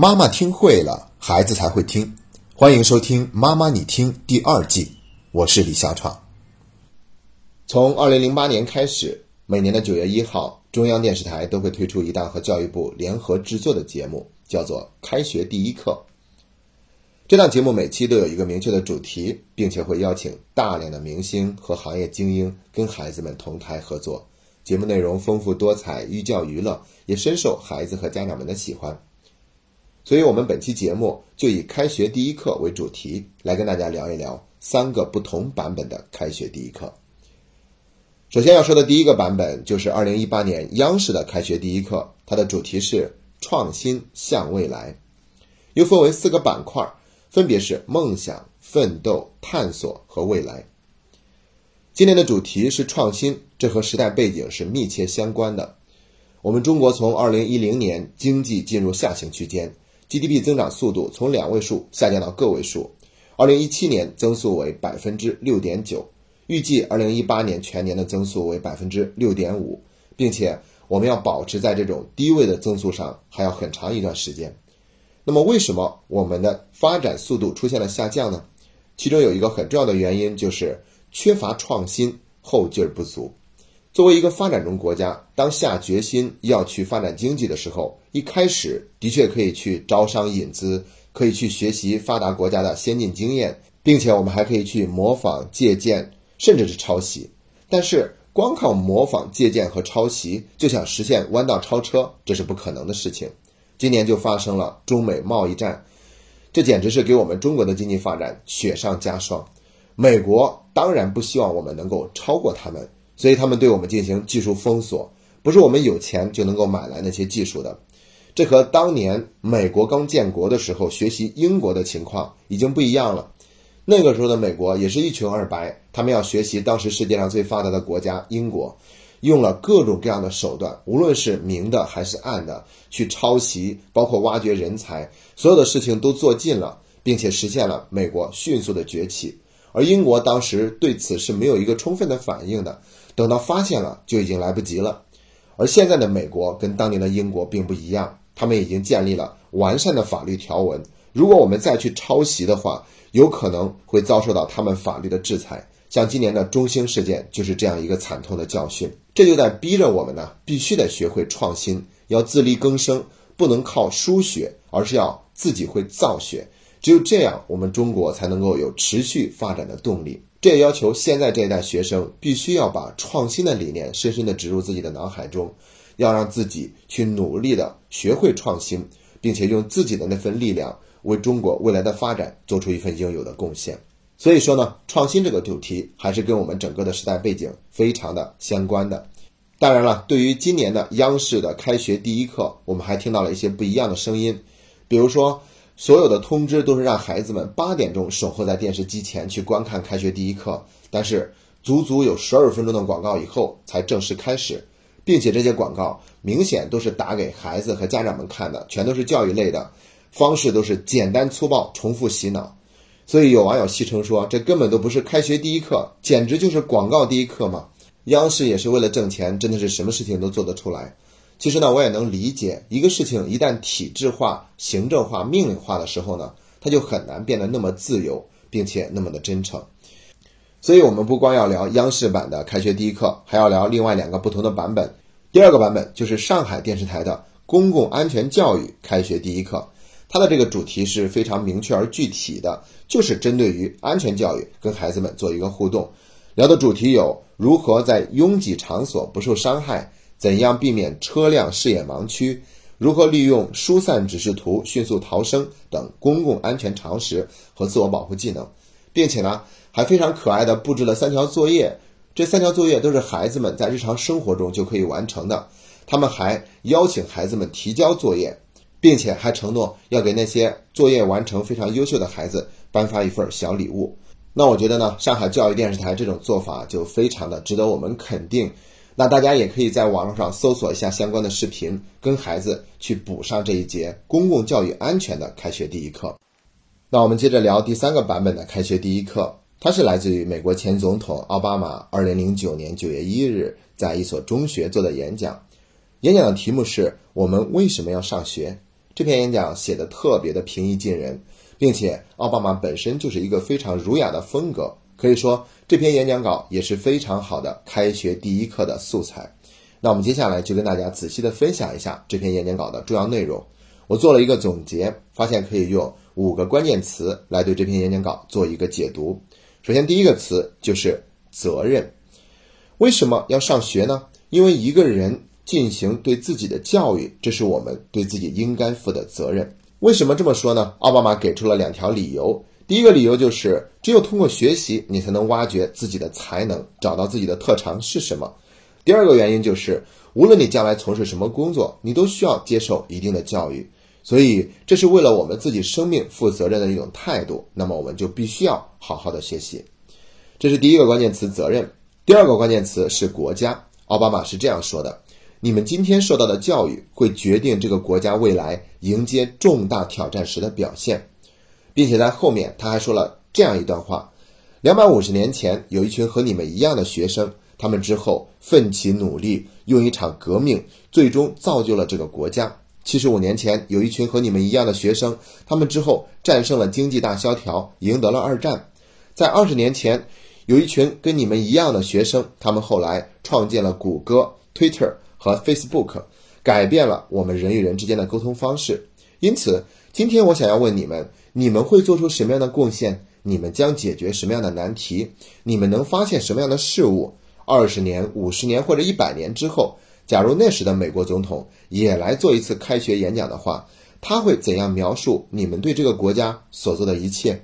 妈妈听会了，孩子才会听。欢迎收听《妈妈你听》第二季，我是李小闯。从二零零八年开始，每年的九月一号，中央电视台都会推出一档和教育部联合制作的节目，叫做《开学第一课》。这档节目每期都有一个明确的主题，并且会邀请大量的明星和行业精英跟孩子们同台合作。节目内容丰富多彩，寓教于乐，也深受孩子和家长们的喜欢。所以，我们本期节目就以“开学第一课”为主题，来跟大家聊一聊三个不同版本的“开学第一课”。首先要说的第一个版本就是2018年央视的“开学第一课”，它的主题是“创新向未来”，又分为四个板块。分别是梦想、奋斗、探索和未来。今年的主题是创新，这和时代背景是密切相关的。我们中国从2010年经济进入下行区间，GDP 增长速度从两位数下降到个位数，2017年增速为百分之六点九，预计2018年全年的增速为百分之六点五，并且我们要保持在这种低位的增速上还要很长一段时间。那么，为什么我们的发展速度出现了下降呢？其中有一个很重要的原因就是缺乏创新，后劲儿不足。作为一个发展中国家，当下决心要去发展经济的时候，一开始的确可以去招商引资，可以去学习发达国家的先进经验，并且我们还可以去模仿、借鉴，甚至是抄袭。但是，光靠模仿、借鉴和抄袭就想实现弯道超车，这是不可能的事情。今年就发生了中美贸易战，这简直是给我们中国的经济发展雪上加霜。美国当然不希望我们能够超过他们，所以他们对我们进行技术封锁，不是我们有钱就能够买来那些技术的。这和当年美国刚建国的时候学习英国的情况已经不一样了。那个时候的美国也是一穷二白，他们要学习当时世界上最发达的国家英国。用了各种各样的手段，无论是明的还是暗的，去抄袭，包括挖掘人才，所有的事情都做尽了，并且实现了美国迅速的崛起。而英国当时对此是没有一个充分的反应的，等到发现了就已经来不及了。而现在的美国跟当年的英国并不一样，他们已经建立了完善的法律条文。如果我们再去抄袭的话，有可能会遭受到他们法律的制裁。像今年的中兴事件就是这样一个惨痛的教训，这就在逼着我们呢，必须得学会创新，要自力更生，不能靠输血，而是要自己会造血。只有这样，我们中国才能够有持续发展的动力。这也要求现在这一代学生必须要把创新的理念深深地植入自己的脑海中，要让自己去努力的学会创新，并且用自己的那份力量为中国未来的发展做出一份应有的贡献。所以说呢，创新这个主题还是跟我们整个的时代背景非常的相关的。当然了，对于今年的央视的开学第一课，我们还听到了一些不一样的声音，比如说，所有的通知都是让孩子们八点钟守候在电视机前去观看开学第一课，但是足足有十二分钟的广告以后才正式开始，并且这些广告明显都是打给孩子和家长们看的，全都是教育类的，方式都是简单粗暴、重复洗脑。所以有网友戏称说，这根本都不是开学第一课，简直就是广告第一课嘛！央视也是为了挣钱，真的是什么事情都做得出来。其实呢，我也能理解，一个事情一旦体制化、行政化、命令化的时候呢，它就很难变得那么自由，并且那么的真诚。所以，我们不光要聊央视版的开学第一课，还要聊另外两个不同的版本。第二个版本就是上海电视台的公共安全教育开学第一课。它的这个主题是非常明确而具体的，就是针对于安全教育，跟孩子们做一个互动。聊的主题有如何在拥挤场所不受伤害，怎样避免车辆视野盲区，如何利用疏散指示图迅速逃生等公共安全常识和自我保护技能，并且呢，还非常可爱的布置了三条作业。这三条作业都是孩子们在日常生活中就可以完成的。他们还邀请孩子们提交作业。并且还承诺要给那些作业完成非常优秀的孩子颁发一份小礼物。那我觉得呢，上海教育电视台这种做法就非常的值得我们肯定。那大家也可以在网络上搜索一下相关的视频，跟孩子去补上这一节公共教育安全的开学第一课。那我们接着聊第三个版本的开学第一课，它是来自于美国前总统奥巴马2009年9月1日在一所中学做的演讲。演讲的题目是我们为什么要上学。这篇演讲写的特别的平易近人，并且奥巴马本身就是一个非常儒雅的风格，可以说这篇演讲稿也是非常好的开学第一课的素材。那我们接下来就跟大家仔细的分享一下这篇演讲稿的重要内容。我做了一个总结，发现可以用五个关键词来对这篇演讲稿做一个解读。首先，第一个词就是责任。为什么要上学呢？因为一个人进行对自己的教育，这是我们对自己应该负的责任。为什么这么说呢？奥巴马给出了两条理由。第一个理由就是，只有通过学习，你才能挖掘自己的才能，找到自己的特长是什么。第二个原因就是，无论你将来从事什么工作，你都需要接受一定的教育。所以，这是为了我们自己生命负责任的一种态度。那么，我们就必须要好好的学习。这是第一个关键词：责任。第二个关键词是国家。奥巴马是这样说的：“你们今天受到的教育会决定这个国家未来迎接重大挑战时的表现。”并且在后面他还说了这样一段话：“两百五十年前，有一群和你们一样的学生，他们之后奋起努力，用一场革命，最终造就了这个国家。七十五年前，有一群和你们一样的学生，他们之后战胜了经济大萧条，赢得了二战。在二十年前。”有一群跟你们一样的学生，他们后来创建了谷歌、Twitter 和 Facebook，改变了我们人与人之间的沟通方式。因此，今天我想要问你们：你们会做出什么样的贡献？你们将解决什么样的难题？你们能发现什么样的事物？二十年、五十年或者一百年之后，假如那时的美国总统也来做一次开学演讲的话，他会怎样描述你们对这个国家所做的一切？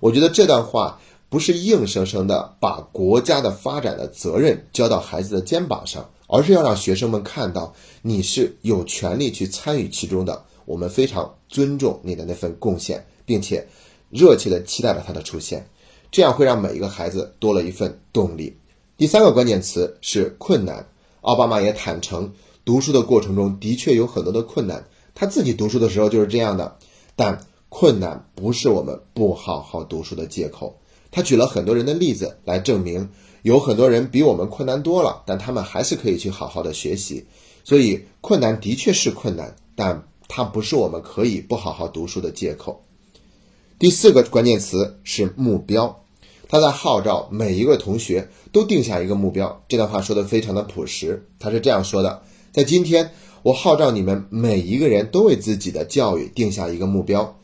我觉得这段话。不是硬生生的把国家的发展的责任交到孩子的肩膀上，而是要让学生们看到你是有权利去参与其中的。我们非常尊重你的那份贡献，并且热切的期待着他的出现，这样会让每一个孩子多了一份动力。第三个关键词是困难。奥巴马也坦诚，读书的过程中的确有很多的困难，他自己读书的时候就是这样的。但困难不是我们不好好读书的借口。他举了很多人的例子来证明，有很多人比我们困难多了，但他们还是可以去好好的学习。所以困难的确是困难，但它不是我们可以不好好读书的借口。第四个关键词是目标，他在号召每一个同学都定下一个目标。这段话说的非常的朴实，他是这样说的：在今天，我号召你们每一个人都为自己的教育定下一个目标，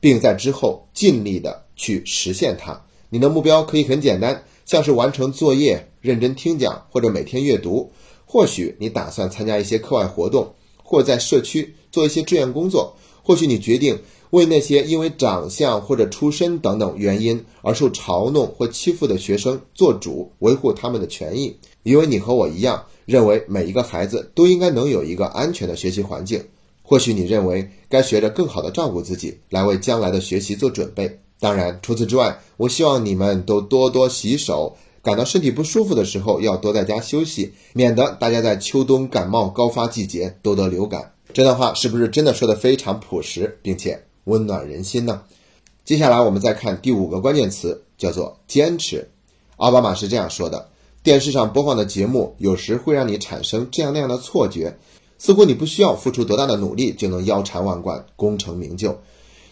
并在之后尽力的去实现它。你的目标可以很简单，像是完成作业、认真听讲或者每天阅读。或许你打算参加一些课外活动，或在社区做一些志愿工作。或许你决定为那些因为长相或者出身等等原因而受嘲弄或欺负的学生做主，维护他们的权益。因为你和我一样，认为每一个孩子都应该能有一个安全的学习环境。或许你认为该学着更好的照顾自己，来为将来的学习做准备。当然，除此之外，我希望你们都多多洗手。感到身体不舒服的时候，要多在家休息，免得大家在秋冬感冒高发季节都得流感。这段话是不是真的说的非常朴实，并且温暖人心呢？接下来我们再看第五个关键词，叫做坚持。奥巴马是这样说的：电视上播放的节目有时会让你产生这样那样的错觉，似乎你不需要付出多大的努力就能腰缠万贯、功成名就。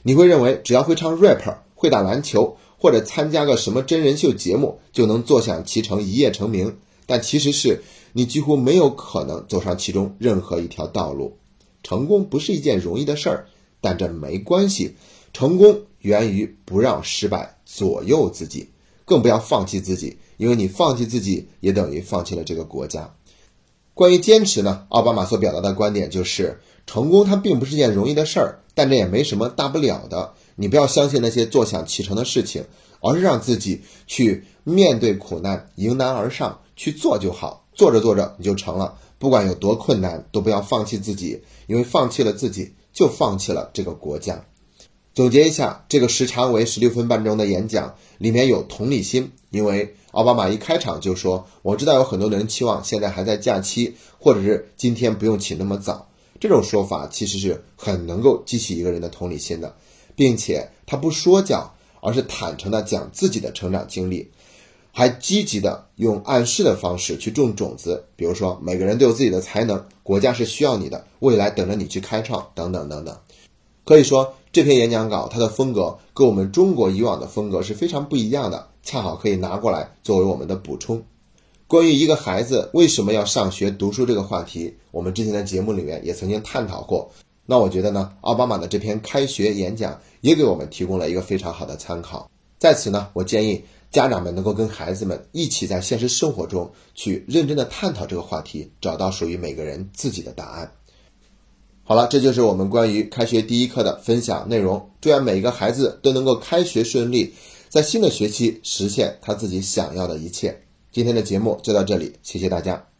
你会认为只要会唱 rap。会打篮球或者参加个什么真人秀节目就能坐享其成一夜成名，但其实是你几乎没有可能走上其中任何一条道路。成功不是一件容易的事儿，但这没关系。成功源于不让失败左右自己，更不要放弃自己，因为你放弃自己也等于放弃了这个国家。关于坚持呢？奥巴马所表达的观点就是，成功它并不是件容易的事儿，但这也没什么大不了的。你不要相信那些坐享其成的事情，而是让自己去面对苦难，迎难而上，去做就好。做着做着你就成了。不管有多困难，都不要放弃自己，因为放弃了自己，就放弃了这个国家。总结一下，这个时长为十六分半钟的演讲里面有同理心，因为奥巴马一开场就说：“我知道有很多人期望现在还在假期，或者是今天不用起那么早。”这种说法其实是很能够激起一个人的同理心的。并且他不说教，而是坦诚地讲自己的成长经历，还积极的用暗示的方式去种种子，比如说每个人都有自己的才能，国家是需要你的，未来等着你去开创，等等等等。可以说这篇演讲稿它的风格跟我们中国以往的风格是非常不一样的，恰好可以拿过来作为我们的补充。关于一个孩子为什么要上学读书这个话题，我们之前的节目里面也曾经探讨过。那我觉得呢，奥巴马的这篇开学演讲也给我们提供了一个非常好的参考。在此呢，我建议家长们能够跟孩子们一起在现实生活中去认真的探讨这个话题，找到属于每个人自己的答案。好了，这就是我们关于开学第一课的分享内容。祝愿每一个孩子都能够开学顺利，在新的学期实现他自己想要的一切。今天的节目就到这里，谢谢大家。